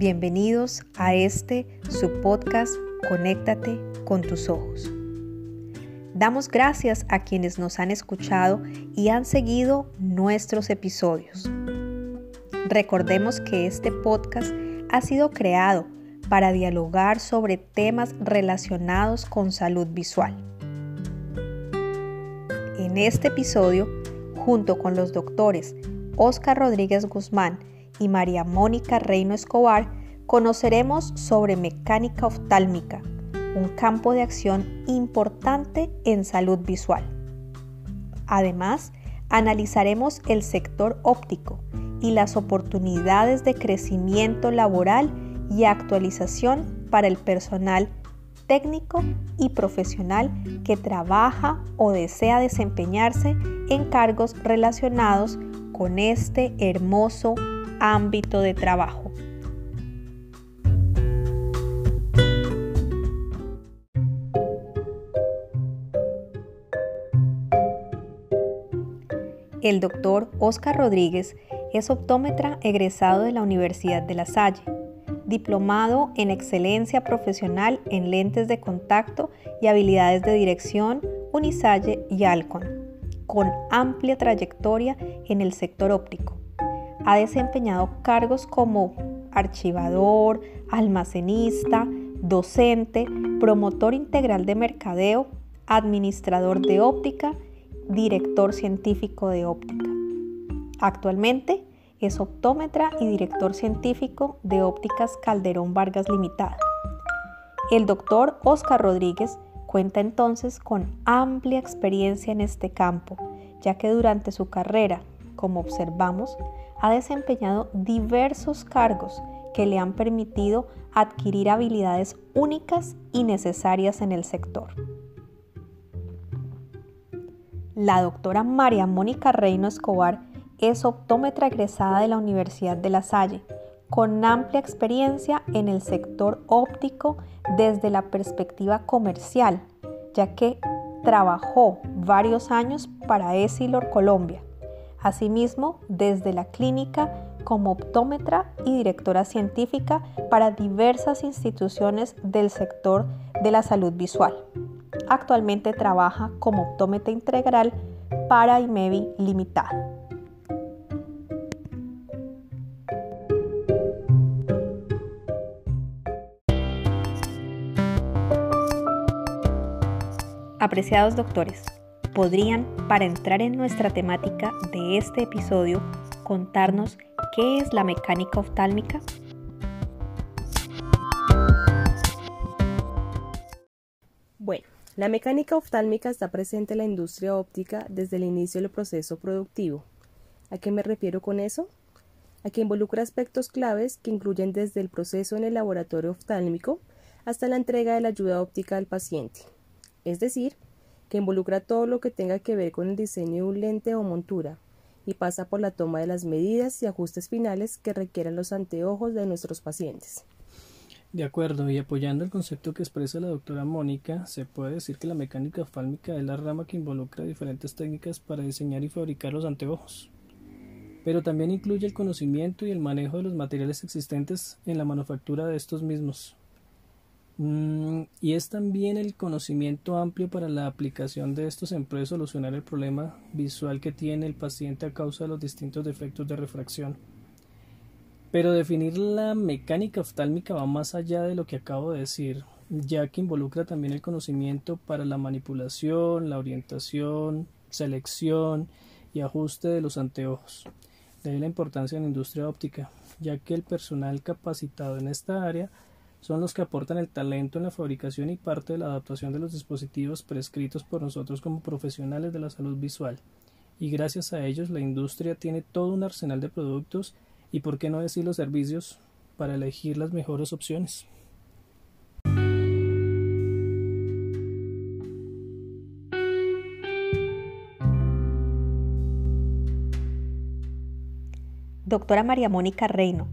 Bienvenidos a este su podcast Conéctate con tus ojos. Damos gracias a quienes nos han escuchado y han seguido nuestros episodios. Recordemos que este podcast ha sido creado para dialogar sobre temas relacionados con salud visual. En este episodio, junto con los doctores Oscar Rodríguez Guzmán y María Mónica Reino Escobar, conoceremos sobre mecánica oftálmica, un campo de acción importante en salud visual. Además, analizaremos el sector óptico y las oportunidades de crecimiento laboral y actualización para el personal técnico y profesional que trabaja o desea desempeñarse en cargos relacionados con este hermoso ámbito de trabajo. El doctor Oscar Rodríguez es optómetra egresado de la Universidad de La Salle, diplomado en excelencia profesional en lentes de contacto y habilidades de dirección Unisalle y Alcon, con amplia trayectoria en el sector óptico. Ha desempeñado cargos como archivador, almacenista, docente, promotor integral de mercadeo, administrador de óptica, director científico de óptica. Actualmente es optómetra y director científico de Ópticas Calderón Vargas Limitada. El doctor Oscar Rodríguez cuenta entonces con amplia experiencia en este campo, ya que durante su carrera, como observamos, ha desempeñado diversos cargos que le han permitido adquirir habilidades únicas y necesarias en el sector. La doctora María Mónica Reino Escobar es optómetra egresada de la Universidad de La Salle, con amplia experiencia en el sector óptico desde la perspectiva comercial, ya que trabajó varios años para Esilor Colombia Asimismo, desde la clínica como optómetra y directora científica para diversas instituciones del sector de la salud visual. Actualmente trabaja como optómetra integral para IMEVI Limitada. Apreciados doctores, podrían, para entrar en nuestra temática de este episodio, contarnos qué es la mecánica oftálmica? Bueno, la mecánica oftálmica está presente en la industria óptica desde el inicio del proceso productivo. ¿A qué me refiero con eso? A que involucra aspectos claves que incluyen desde el proceso en el laboratorio oftálmico hasta la entrega de la ayuda óptica al paciente. Es decir, que involucra todo lo que tenga que ver con el diseño de un lente o montura y pasa por la toma de las medidas y ajustes finales que requieran los anteojos de nuestros pacientes. De acuerdo, y apoyando el concepto que expresa la doctora Mónica, se puede decir que la mecánica ofálmica es la rama que involucra diferentes técnicas para diseñar y fabricar los anteojos, pero también incluye el conocimiento y el manejo de los materiales existentes en la manufactura de estos mismos, Mm, y es también el conocimiento amplio para la aplicación de estos en de solucionar el problema visual que tiene el paciente a causa de los distintos defectos de refracción. Pero definir la mecánica oftálmica va más allá de lo que acabo de decir, ya que involucra también el conocimiento para la manipulación, la orientación, selección y ajuste de los anteojos. De ahí la importancia en la industria óptica, ya que el personal capacitado en esta área son los que aportan el talento en la fabricación y parte de la adaptación de los dispositivos prescritos por nosotros como profesionales de la salud visual. Y gracias a ellos la industria tiene todo un arsenal de productos y, por qué no decir, los servicios para elegir las mejores opciones. Doctora María Mónica Reino,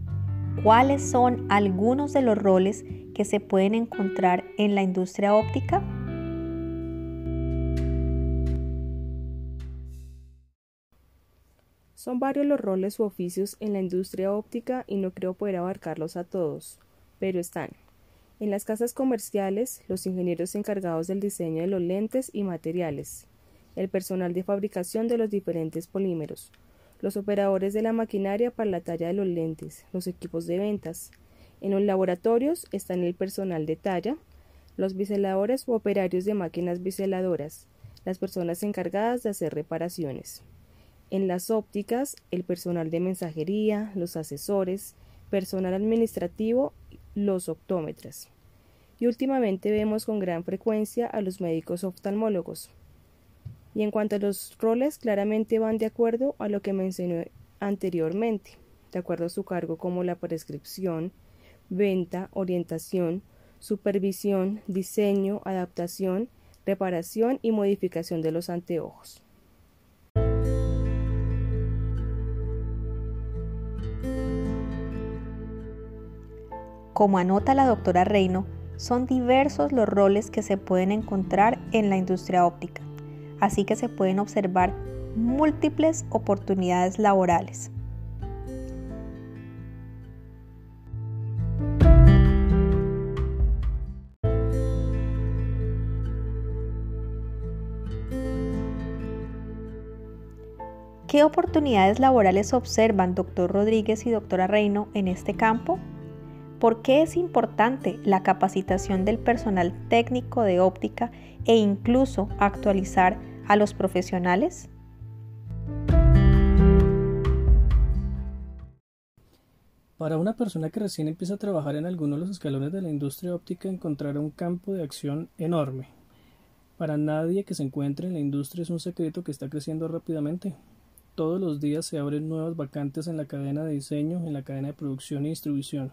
¿Cuáles son algunos de los roles que se pueden encontrar en la industria óptica? Son varios los roles u oficios en la industria óptica y no creo poder abarcarlos a todos, pero están. En las casas comerciales, los ingenieros encargados del diseño de los lentes y materiales, el personal de fabricación de los diferentes polímeros, los operadores de la maquinaria para la talla de los lentes, los equipos de ventas. En los laboratorios están el personal de talla, los biseladores u operarios de máquinas biseladoras, las personas encargadas de hacer reparaciones. En las ópticas, el personal de mensajería, los asesores, personal administrativo, los optómetras. Y últimamente vemos con gran frecuencia a los médicos oftalmólogos. Y en cuanto a los roles, claramente van de acuerdo a lo que mencioné anteriormente, de acuerdo a su cargo como la prescripción, venta, orientación, supervisión, diseño, adaptación, reparación y modificación de los anteojos. Como anota la doctora Reino, son diversos los roles que se pueden encontrar en la industria óptica, así que se pueden observar múltiples oportunidades laborales. ¿Qué oportunidades laborales observan doctor Rodríguez y doctora Reino en este campo? ¿Por qué es importante la capacitación del personal técnico de óptica e incluso actualizar a los profesionales? Para una persona que recién empieza a trabajar en alguno de los escalones de la industria óptica encontrará un campo de acción enorme. Para nadie que se encuentre en la industria es un secreto que está creciendo rápidamente. Todos los días se abren nuevas vacantes en la cadena de diseño, en la cadena de producción y distribución.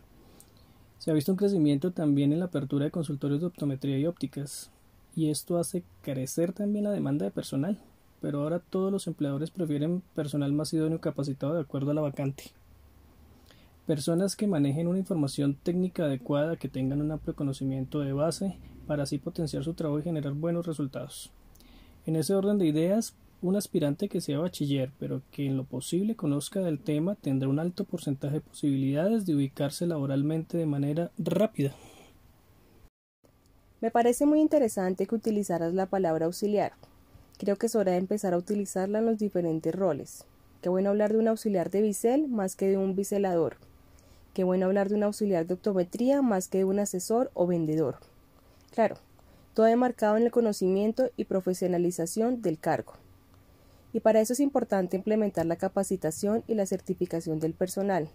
Se ha visto un crecimiento también en la apertura de consultorios de optometría y ópticas, y esto hace crecer también la demanda de personal, pero ahora todos los empleadores prefieren personal más idóneo capacitado de acuerdo a la vacante. Personas que manejen una información técnica adecuada, que tengan un amplio conocimiento de base, para así potenciar su trabajo y generar buenos resultados. En ese orden de ideas, un aspirante que sea bachiller, pero que en lo posible conozca del tema, tendrá un alto porcentaje de posibilidades de ubicarse laboralmente de manera rápida. Me parece muy interesante que utilizaras la palabra auxiliar. Creo que es hora de empezar a utilizarla en los diferentes roles. Qué bueno hablar de un auxiliar de bisel más que de un biselador. Qué bueno hablar de un auxiliar de optometría más que de un asesor o vendedor. Claro, todo enmarcado en el conocimiento y profesionalización del cargo y para eso es importante implementar la capacitación y la certificación del personal,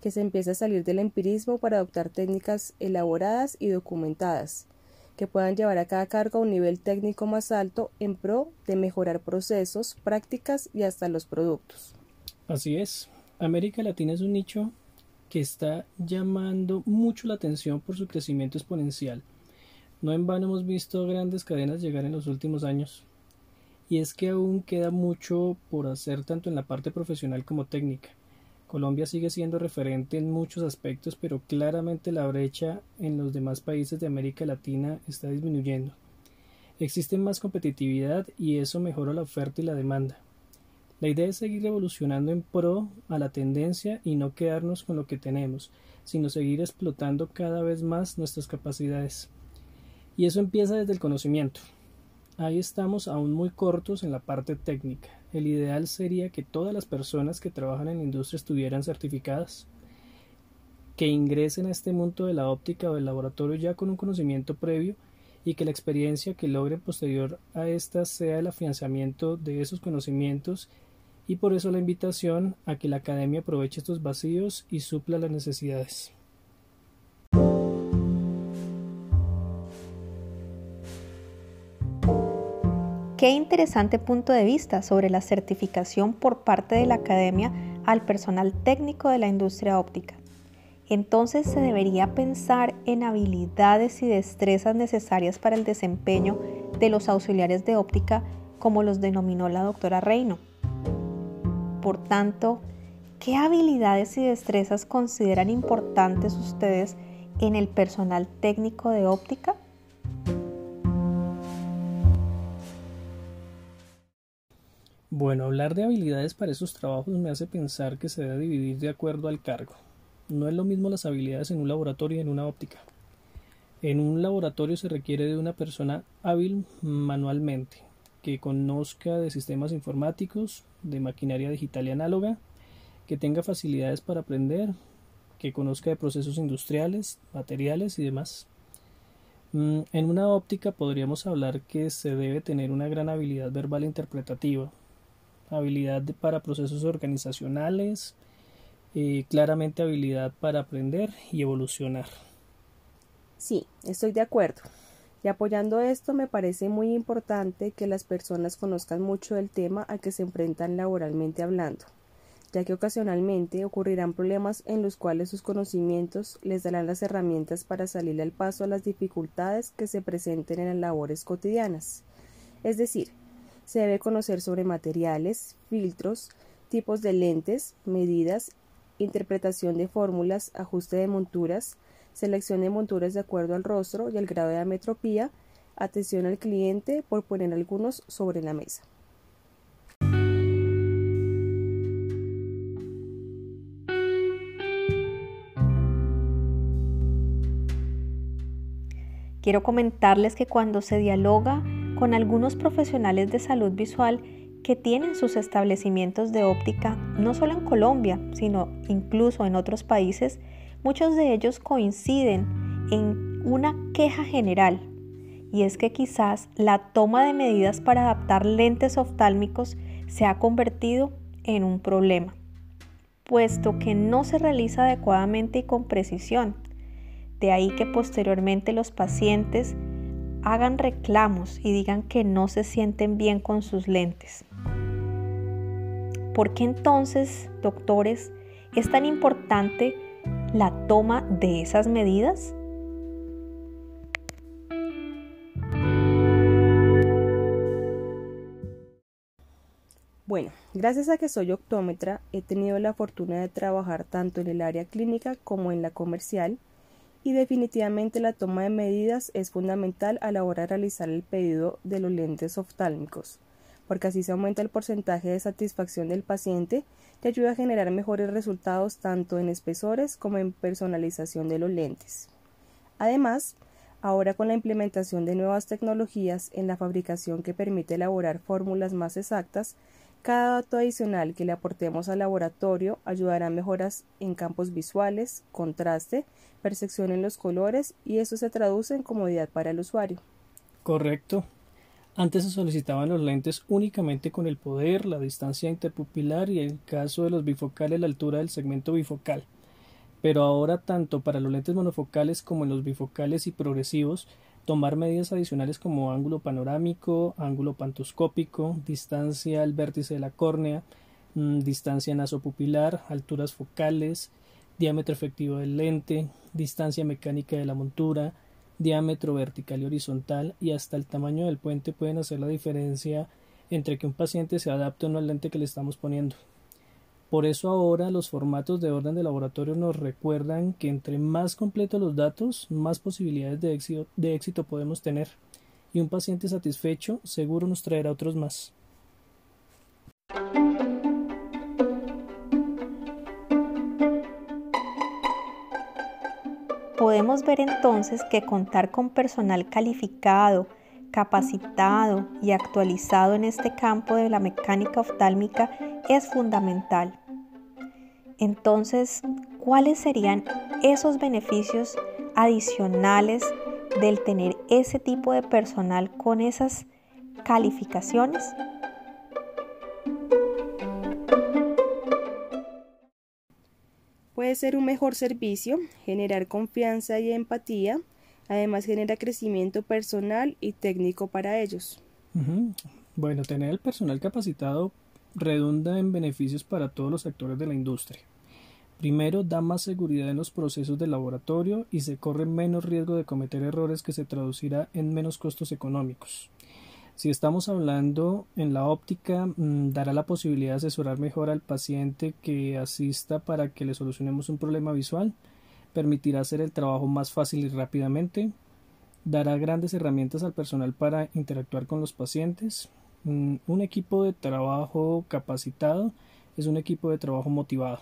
que se empiece a salir del empirismo para adoptar técnicas elaboradas y documentadas, que puedan llevar a cada cargo a un nivel técnico más alto en pro de mejorar procesos, prácticas y hasta los productos. Así es, América Latina es un nicho que está llamando mucho la atención por su crecimiento exponencial. No en vano hemos visto grandes cadenas llegar en los últimos años y es que aún queda mucho por hacer tanto en la parte profesional como técnica. Colombia sigue siendo referente en muchos aspectos, pero claramente la brecha en los demás países de América Latina está disminuyendo. Existe más competitividad y eso mejora la oferta y la demanda. La idea es seguir evolucionando en pro a la tendencia y no quedarnos con lo que tenemos, sino seguir explotando cada vez más nuestras capacidades. Y eso empieza desde el conocimiento. Ahí estamos aún muy cortos en la parte técnica. El ideal sería que todas las personas que trabajan en la industria estuvieran certificadas, que ingresen a este mundo de la óptica o del laboratorio ya con un conocimiento previo y que la experiencia que logren posterior a esta sea el afianzamiento de esos conocimientos y por eso la invitación a que la academia aproveche estos vacíos y supla las necesidades. Qué interesante punto de vista sobre la certificación por parte de la academia al personal técnico de la industria óptica. Entonces se debería pensar en habilidades y destrezas necesarias para el desempeño de los auxiliares de óptica como los denominó la doctora Reino. Por tanto, ¿qué habilidades y destrezas consideran importantes ustedes en el personal técnico de óptica? Bueno, hablar de habilidades para esos trabajos me hace pensar que se debe dividir de acuerdo al cargo. No es lo mismo las habilidades en un laboratorio y en una óptica. En un laboratorio se requiere de una persona hábil manualmente, que conozca de sistemas informáticos, de maquinaria digital y análoga, que tenga facilidades para aprender, que conozca de procesos industriales, materiales y demás. Mm, en una óptica podríamos hablar que se debe tener una gran habilidad verbal e interpretativa, habilidad para procesos organizacionales, eh, claramente habilidad para aprender y evolucionar. Sí, estoy de acuerdo. Y apoyando esto, me parece muy importante que las personas conozcan mucho del tema a que se enfrentan laboralmente hablando, ya que ocasionalmente ocurrirán problemas en los cuales sus conocimientos les darán las herramientas para salir al paso a las dificultades que se presenten en las labores cotidianas. Es decir, se debe conocer sobre materiales, filtros, tipos de lentes, medidas, interpretación de fórmulas, ajuste de monturas, selección de monturas de acuerdo al rostro y al grado de ametropía, atención al cliente, por poner algunos sobre la mesa. Quiero comentarles que cuando se dialoga con algunos profesionales de salud visual que tienen sus establecimientos de óptica no solo en Colombia, sino incluso en otros países, muchos de ellos coinciden en una queja general, y es que quizás la toma de medidas para adaptar lentes oftálmicos se ha convertido en un problema, puesto que no se realiza adecuadamente y con precisión. De ahí que posteriormente los pacientes hagan reclamos y digan que no se sienten bien con sus lentes. ¿Por qué entonces, doctores, es tan importante la toma de esas medidas? Bueno, gracias a que soy optómetra, he tenido la fortuna de trabajar tanto en el área clínica como en la comercial y definitivamente la toma de medidas es fundamental a la hora de realizar el pedido de los lentes oftálmicos, porque así se aumenta el porcentaje de satisfacción del paciente y ayuda a generar mejores resultados tanto en espesores como en personalización de los lentes. Además, ahora con la implementación de nuevas tecnologías en la fabricación que permite elaborar fórmulas más exactas, cada dato adicional que le aportemos al laboratorio ayudará a mejoras en campos visuales, contraste, percepción en los colores y eso se traduce en comodidad para el usuario. Correcto. Antes se solicitaban los lentes únicamente con el poder, la distancia interpupilar y en el caso de los bifocales la altura del segmento bifocal. Pero ahora tanto para los lentes monofocales como en los bifocales y progresivos tomar medidas adicionales como ángulo panorámico, ángulo pantoscópico, distancia al vértice de la córnea, mm, distancia nasopupilar, alturas focales, diámetro efectivo del lente, distancia mecánica de la montura, diámetro vertical y horizontal y hasta el tamaño del puente pueden hacer la diferencia entre que un paciente se adapte o no al lente que le estamos poniendo. Por eso ahora los formatos de orden de laboratorio nos recuerdan que entre más completos los datos, más posibilidades de éxito, de éxito podemos tener. Y un paciente satisfecho seguro nos traerá otros más. Podemos ver entonces que contar con personal calificado, capacitado y actualizado en este campo de la mecánica oftálmica es fundamental. Entonces, ¿cuáles serían esos beneficios adicionales del tener ese tipo de personal con esas calificaciones? Puede ser un mejor servicio, generar confianza y empatía, además genera crecimiento personal y técnico para ellos. Bueno, tener el personal capacitado redunda en beneficios para todos los actores de la industria. Primero, da más seguridad en los procesos de laboratorio y se corre menos riesgo de cometer errores que se traducirá en menos costos económicos. Si estamos hablando en la óptica, mm, dará la posibilidad de asesorar mejor al paciente que asista para que le solucionemos un problema visual, permitirá hacer el trabajo más fácil y rápidamente, dará grandes herramientas al personal para interactuar con los pacientes, Mm, un equipo de trabajo capacitado es un equipo de trabajo motivado.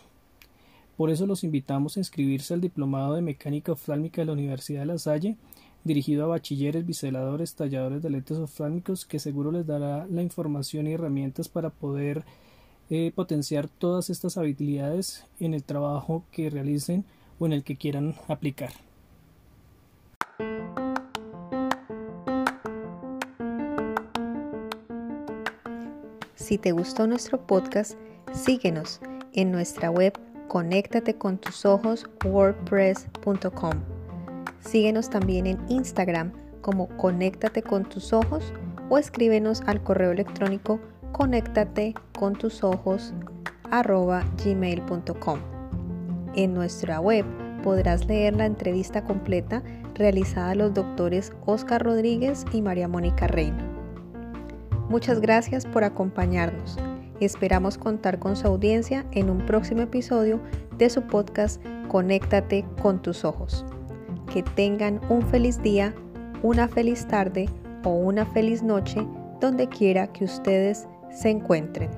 Por eso los invitamos a inscribirse al Diplomado de Mecánica Oftálmica de la Universidad de La Salle, dirigido a bachilleres, biseladores, talladores de lentes oftálmicos, que seguro les dará la información y herramientas para poder eh, potenciar todas estas habilidades en el trabajo que realicen o en el que quieran aplicar. Si te gustó nuestro podcast, síguenos en nuestra web conéctate con tus ojos wordpress.com. Síguenos también en Instagram como conéctate con tus ojos o escríbenos al correo electrónico conéctate con tus ojos gmail.com. En nuestra web podrás leer la entrevista completa realizada a los doctores Oscar Rodríguez y María Mónica Reina. Muchas gracias por acompañarnos. Esperamos contar con su audiencia en un próximo episodio de su podcast Conéctate con tus ojos. Que tengan un feliz día, una feliz tarde o una feliz noche donde quiera que ustedes se encuentren.